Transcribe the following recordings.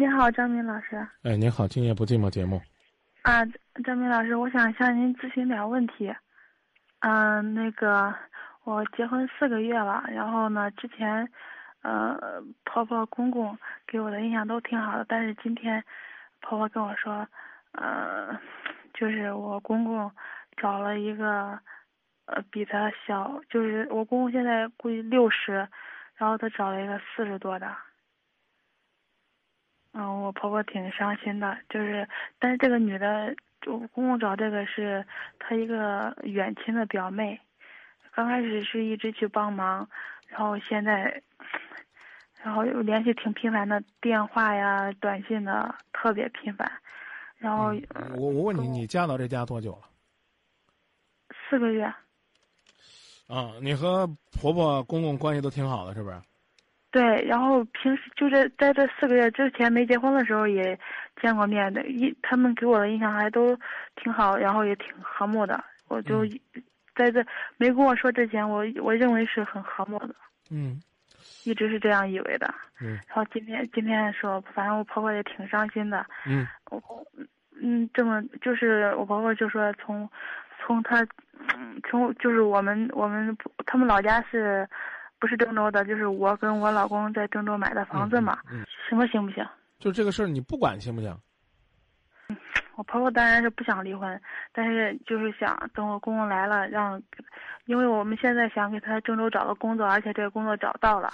你好，张明老师。哎，您好，今夜不寂寞节目。啊，张明老师，我想向您咨询点问题。嗯，那个，我结婚四个月了，然后呢，之前，呃，婆婆公公给我的印象都挺好的，但是今天，婆婆跟我说，呃，就是我公公找了一个，呃，比他小，就是我公公现在估计六十，然后他找了一个四十多的。嗯，我婆婆挺伤心的，就是，但是这个女的，我公公找这个是她一个远亲的表妹，刚开始是一直去帮忙，然后现在，然后又联系挺频繁的，电话呀、短信的特别频繁，然后我我问你，你嫁到这家多久了？四个月。啊，你和婆婆公公关系都挺好的，是不是？对，然后平时就是在这四个月之前没结婚的时候也见过面的，一他们给我的印象还都挺好，然后也挺和睦的。我就在这没跟我说之前，我我认为是很和睦的。嗯，一直是这样以为的。嗯。然后今天今天说，反正我婆婆也挺伤心的。嗯。我嗯，这么就是我婆婆就说从从她从就是我们我们他们老家是。不是郑州的，就是我跟我老公在郑州买的房子嘛，什么行不行？就这个事儿，你不管行不行？我婆婆当然是不想离婚，但是就是想等我公公来了，让，因为我们现在想给他郑州找个工作，而且这个工作找到了，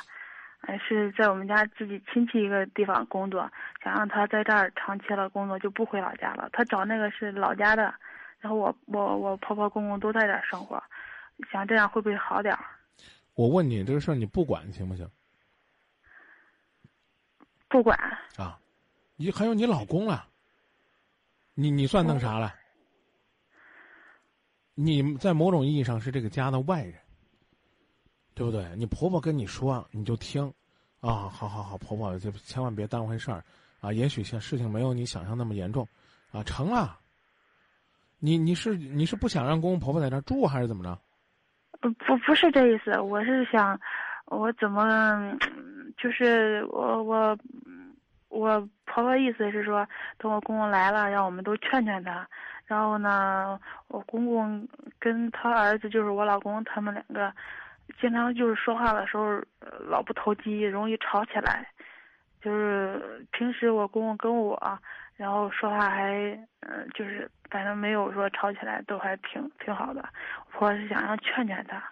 哎，是在我们家自己亲戚一个地方工作，想让他在这儿长期了工作，就不回老家了。他找那个是老家的，然后我我我婆婆公公都在这儿生活，想这样会不会好点儿？我问你这个事儿，你不管行不行？不管啊，你还有你老公了，你你算弄啥了？你在某种意义上是这个家的外人，对不对？你婆婆跟你说，你就听啊，好好好，婆婆就千万别当回事儿啊。也许像事情没有你想象那么严重啊，成了。你你是你是不想让公公婆婆在这住，还是怎么着？不不是这意思，我是想，我怎么，就是我我，我婆婆意思是说，等我公公来了，让我们都劝劝他。然后呢，我公公跟他儿子，就是我老公，他们两个，经常就是说话的时候老不投机，容易吵起来。就是平时我公公跟我，然后说话还，嗯，就是反正没有说吵起来，都还挺挺好的。我是想要劝劝他。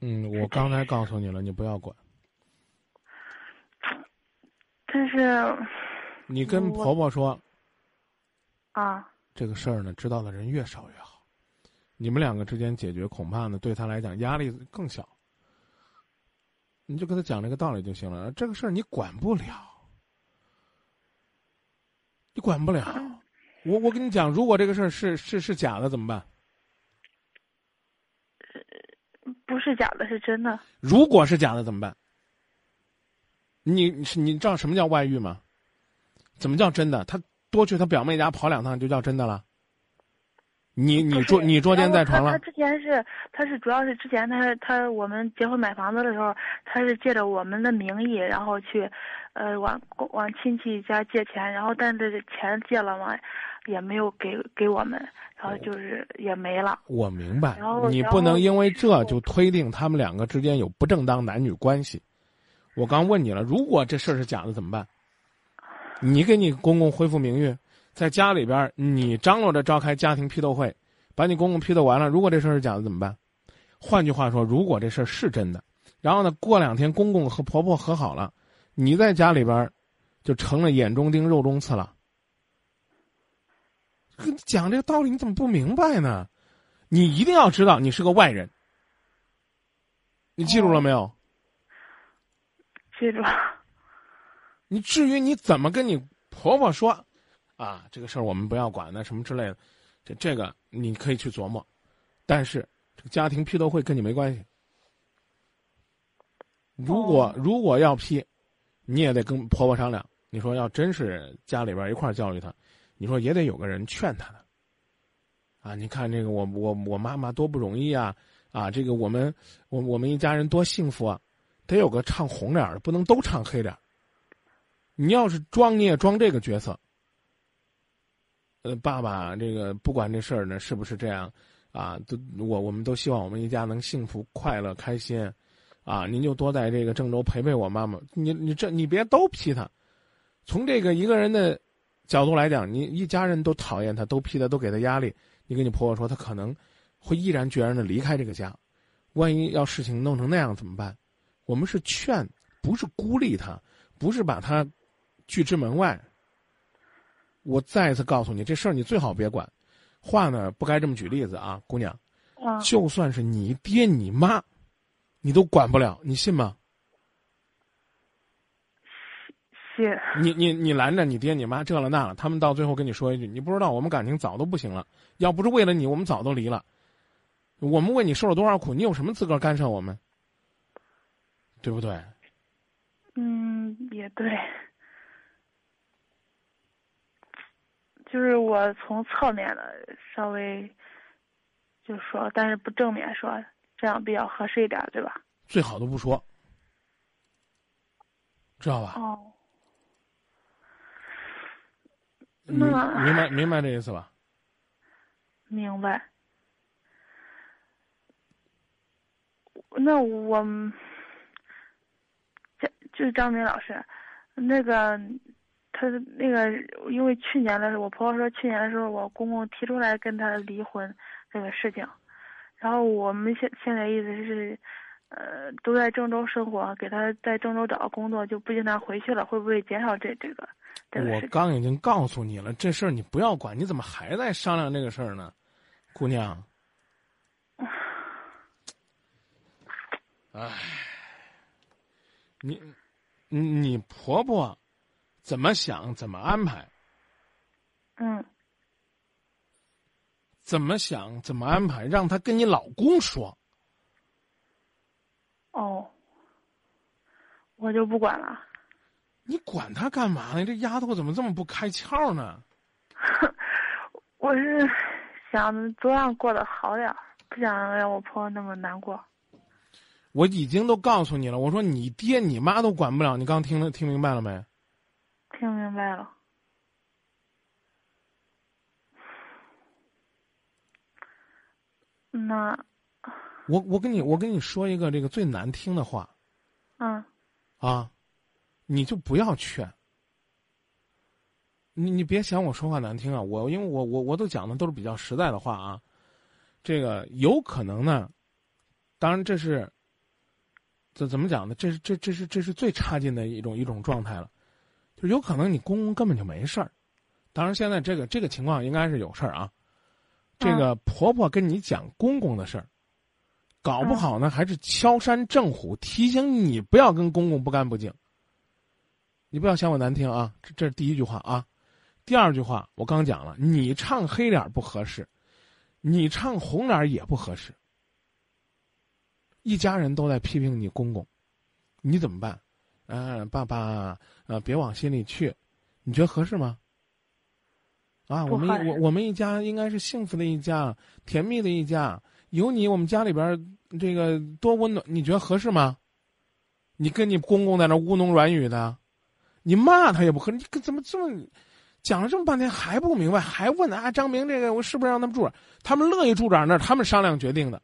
嗯，我刚才告诉你了，你不要管。但是，你跟婆婆说。啊。这个事儿呢，知道的人越少越好。你们两个之间解决，恐怕呢，对她来讲压力更小。你就跟他讲这个道理就行了。这个事儿你管不了，你管不了。我我跟你讲，如果这个事儿是是是假的，怎么办？不是假的，是真的。如果是假的怎么办？你你知道什么叫外遇吗？怎么叫真的？他多去他表妹家跑两趟就叫真的了？你你捉你捉奸在床了？他之前是，他是主要是之前他他我们结婚买房子的时候，他是借着我们的名义，然后去，呃，往往亲戚家借钱，然后但这钱借了嘛，也没有给给我们，然后就是也没了。我明白，你不能因为这就推定他们两个之间有不正当男女关系。我刚问你了，如果这事儿是假的怎么办？你给你公公恢复名誉。在家里边，你张罗着召开家庭批斗会，把你公公批斗完了。如果这事儿是假的怎么办？换句话说，如果这事儿是真的，然后呢，过两天公公和婆婆和好了，你在家里边，就成了眼中钉、肉中刺了。跟你讲这个道理，你怎么不明白呢？你一定要知道，你是个外人。你记住了没有？记住了。你至于你怎么跟你婆婆说？啊，这个事儿我们不要管，那什么之类的，这这个你可以去琢磨，但是这个家庭批斗会跟你没关系。如果如果要批，你也得跟婆婆商量。你说要真是家里边一块教育他，你说也得有个人劝他的。啊，你看这个我我我妈妈多不容易啊！啊，这个我们我我们一家人多幸福啊！得有个唱红脸的，不能都唱黑脸。你要是装，你也装这个角色。呃，爸爸，这个不管这事儿呢是不是这样，啊，都我我们都希望我们一家能幸福、快乐、开心，啊，您就多在这个郑州陪陪我妈妈。你你这你别都批他，从这个一个人的角度来讲，你一家人都讨厌他，都批他，都给他压力。你跟你婆婆说，他可能会毅然决然的离开这个家。万一要事情弄成那样怎么办？我们是劝，不是孤立他，不是把他拒之门外。我再一次告诉你，这事儿你最好别管。话呢，不该这么举例子啊，姑娘。啊。就算是你爹你妈，你都管不了，你信吗？信。你你你拦着你爹你妈这了那了，他们到最后跟你说一句：“你不知道，我们感情早都不行了。要不是为了你，我们早都离了。我们为你受了多少苦，你有什么资格干涉我们？对不对？”嗯，也对。就是我从侧面的稍微就说，但是不正面说，这样比较合适一点，对吧？最好都不说，知道吧？哦。那明白明白这意思吧？明白。那我，张就是张明老师，那个。他那个，因为去年的时候，我婆婆说去年的时候，我公公提出来跟他离婚这个事情，然后我们现现在意思是，呃，都在郑州生活，给他在郑州找个工作，就不经常回去了，会不会减少这这个？我刚已经告诉你了，这事儿你不要管，你怎么还在商量这个事儿呢，姑娘？唉，你，你婆婆。怎么想怎么安排？嗯。怎么想怎么安排？让他跟你老公说。哦。我就不管了。你管他干嘛呢？这丫头怎么这么不开窍呢？我是想多让过得好点不想让我婆婆那么难过。我已经都告诉你了，我说你爹你妈都管不了，你刚听了听明白了没？听明白了。那，我我跟你我跟你说一个这个最难听的话。嗯。啊，你就不要劝。你你别嫌我说话难听啊！我因为我我我都讲的都是比较实在的话啊。这个有可能呢，当然这是，这怎么讲呢？这是这这是这是最差劲的一种一种状态了。就有可能你公公根本就没事儿，当然现在这个这个情况应该是有事儿啊。这个婆婆跟你讲公公的事儿，搞不好呢还是敲山震虎，提醒你不要跟公公不干不净。你不要嫌我难听啊，这这是第一句话啊。第二句话我刚讲了，你唱黑脸不合适，你唱红脸也不合适。一家人都在批评你公公，你怎么办？嗯，爸爸，呃，别往心里去，你觉得合适吗？啊，我们我我们一家应该是幸福的一家，甜蜜的一家，有你，我们家里边这个多温暖，你觉得合适吗？你跟你公公在那乌侬软语的，你骂他也不合，你怎么这么讲了这么半天还不明白，还问啊？张明，这个我是不是让他们住？他们乐意住这儿，那他们商量决定的。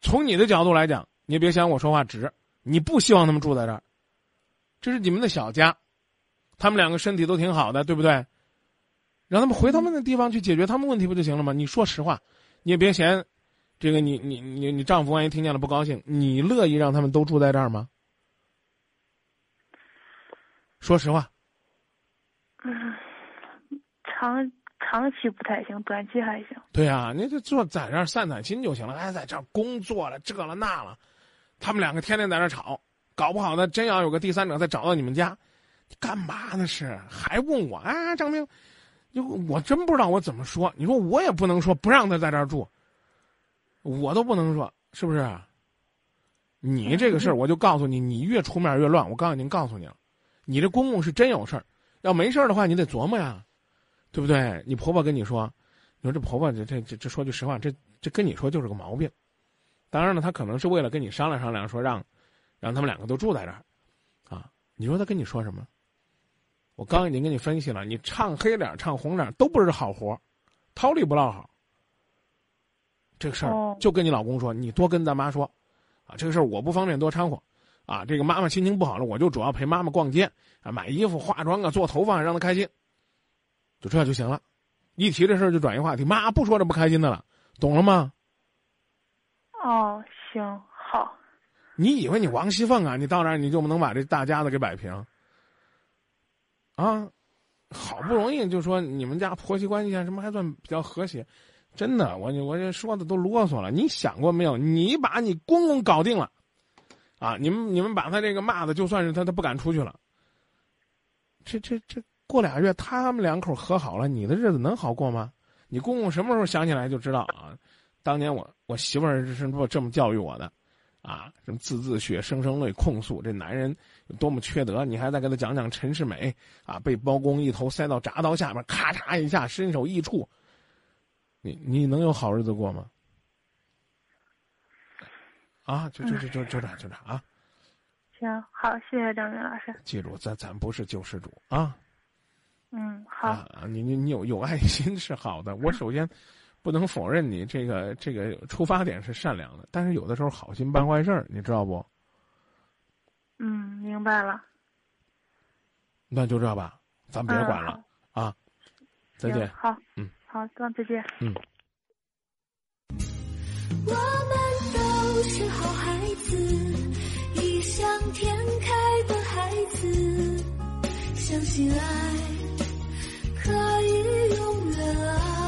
从你的角度来讲，你别嫌我说话直，你不希望他们住在这儿。这是你们的小家，他们两个身体都挺好的，对不对？让他们回他们的地方去解决他们问题不就行了吗？你说实话，你也别嫌，这个你你你你丈夫万一听见了不高兴，你乐意让他们都住在这儿吗？说实话。嗯，长长期不太行，短期还行。对呀，你就坐在这儿散散心就行了。哎，在这儿工作了，这了那了，他们两个天天在那吵。搞不好呢，真要有个第三者再找到你们家，干嘛呢？是还问我啊？张明，就我真不知道我怎么说。你说我也不能说不让他在这儿住，我都不能说，是不是？你这个事儿，我就告诉你，你越出面越乱。我刚已经告诉你了，你这公公是真有事儿，要没事儿的话，你得琢磨呀，对不对？你婆婆跟你说，你说这婆婆这这这这说句实话，这这跟你说就是个毛病。当然了，她可能是为了跟你商量商量，说让。让他们两个都住在这儿，啊，你说他跟你说什么？我刚已经跟你分析了，你唱黑脸唱红脸都不是好活，掏里不落好。这个事儿就跟你老公说，你多跟咱妈说，啊，这个事儿我不方便多掺和，啊，这个妈妈心情不好了，我就主要陪妈妈逛街啊，买衣服、化妆啊，做头发，让她开心，就这样就行了。一提这事儿就转移话题，妈不说这不开心的了，懂了吗？哦，行好。你以为你王熙凤啊？你到那儿你就不能把这大家子给摆平？啊，好不容易就说你们家婆媳关系啊什么还算比较和谐，真的，我我这说的都啰嗦了。你想过没有？你把你公公搞定了，啊，你们你们把他这个骂的，就算是他他不敢出去了。这这这过俩月他们两口和好了，你的日子能好过吗？你公公什么时候想起来就知道啊？当年我我媳妇儿是这么教育我的。啊，什么字字血，声声泪，控诉这男人有多么缺德，你还在给他讲讲陈世美啊，被包公一头塞到铡刀下面，咔嚓一下，身首异处。你你能有好日子过吗？啊，就就就就就这就这啊。行，好，谢谢张明老师。记住，咱咱不是救世主啊。嗯，好。啊，你你你有有爱心是好的，我首先。不能否认你这个这个出发点是善良的，但是有的时候好心办坏事儿，你知道不？嗯，明白了。那就这吧，咱别管了啊！再见。好，嗯，好，再见。嗯。我们都是好孩子，异想天开的孩子，相信爱可以永远啊。